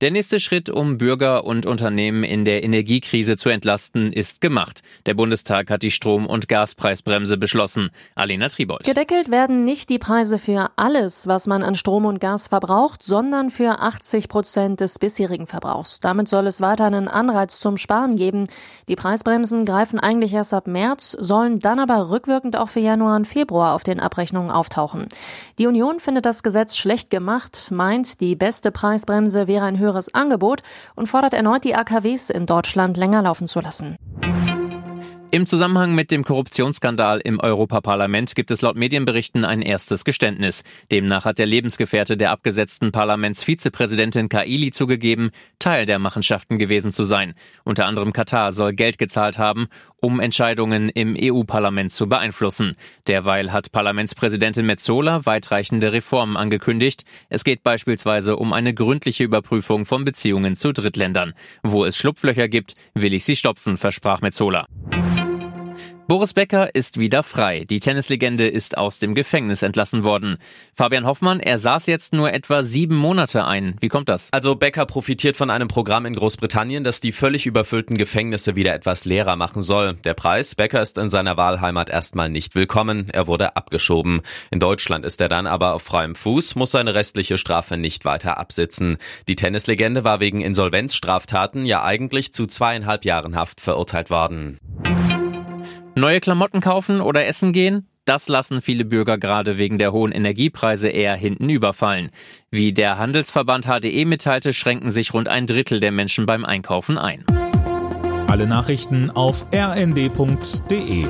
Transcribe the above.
Der nächste Schritt, um Bürger und Unternehmen in der Energiekrise zu entlasten, ist gemacht. Der Bundestag hat die Strom- und Gaspreisbremse beschlossen. Alena Tribold. Gedeckelt werden nicht die Preise für alles, was man an Strom und Gas verbraucht, sondern für 80 Prozent des bisherigen Verbrauchs. Damit soll es weiter einen Anreiz zum Sparen geben. Die Preisbremsen greifen eigentlich erst ab März, sollen dann aber rückwirkend auch für Januar und Februar auf den Abrechnungen auftauchen. Die Union findet das Gesetz schlecht gemacht, meint, die beste Preisbremse wäre ein höheres höheres Angebot und fordert erneut die AKWs in Deutschland länger laufen zu lassen. Im Zusammenhang mit dem Korruptionsskandal im Europaparlament gibt es laut Medienberichten ein erstes Geständnis. Demnach hat der Lebensgefährte der abgesetzten Parlamentsvizepräsidentin Kaili zugegeben, Teil der Machenschaften gewesen zu sein. Unter anderem Katar soll Geld gezahlt haben, um Entscheidungen im EU-Parlament zu beeinflussen. Derweil hat Parlamentspräsidentin Metzola weitreichende Reformen angekündigt. Es geht beispielsweise um eine gründliche Überprüfung von Beziehungen zu Drittländern. Wo es Schlupflöcher gibt, will ich sie stopfen, versprach Metzola. Boris Becker ist wieder frei. Die Tennislegende ist aus dem Gefängnis entlassen worden. Fabian Hoffmann, er saß jetzt nur etwa sieben Monate ein. Wie kommt das? Also Becker profitiert von einem Programm in Großbritannien, das die völlig überfüllten Gefängnisse wieder etwas leerer machen soll. Der Preis, Becker ist in seiner Wahlheimat erstmal nicht willkommen. Er wurde abgeschoben. In Deutschland ist er dann aber auf freiem Fuß, muss seine restliche Strafe nicht weiter absitzen. Die Tennislegende war wegen Insolvenzstraftaten ja eigentlich zu zweieinhalb Jahren Haft verurteilt worden. Neue Klamotten kaufen oder essen gehen? Das lassen viele Bürger gerade wegen der hohen Energiepreise eher hinten überfallen. Wie der Handelsverband HDE mitteilte, schränken sich rund ein Drittel der Menschen beim Einkaufen ein. Alle Nachrichten auf rnd.de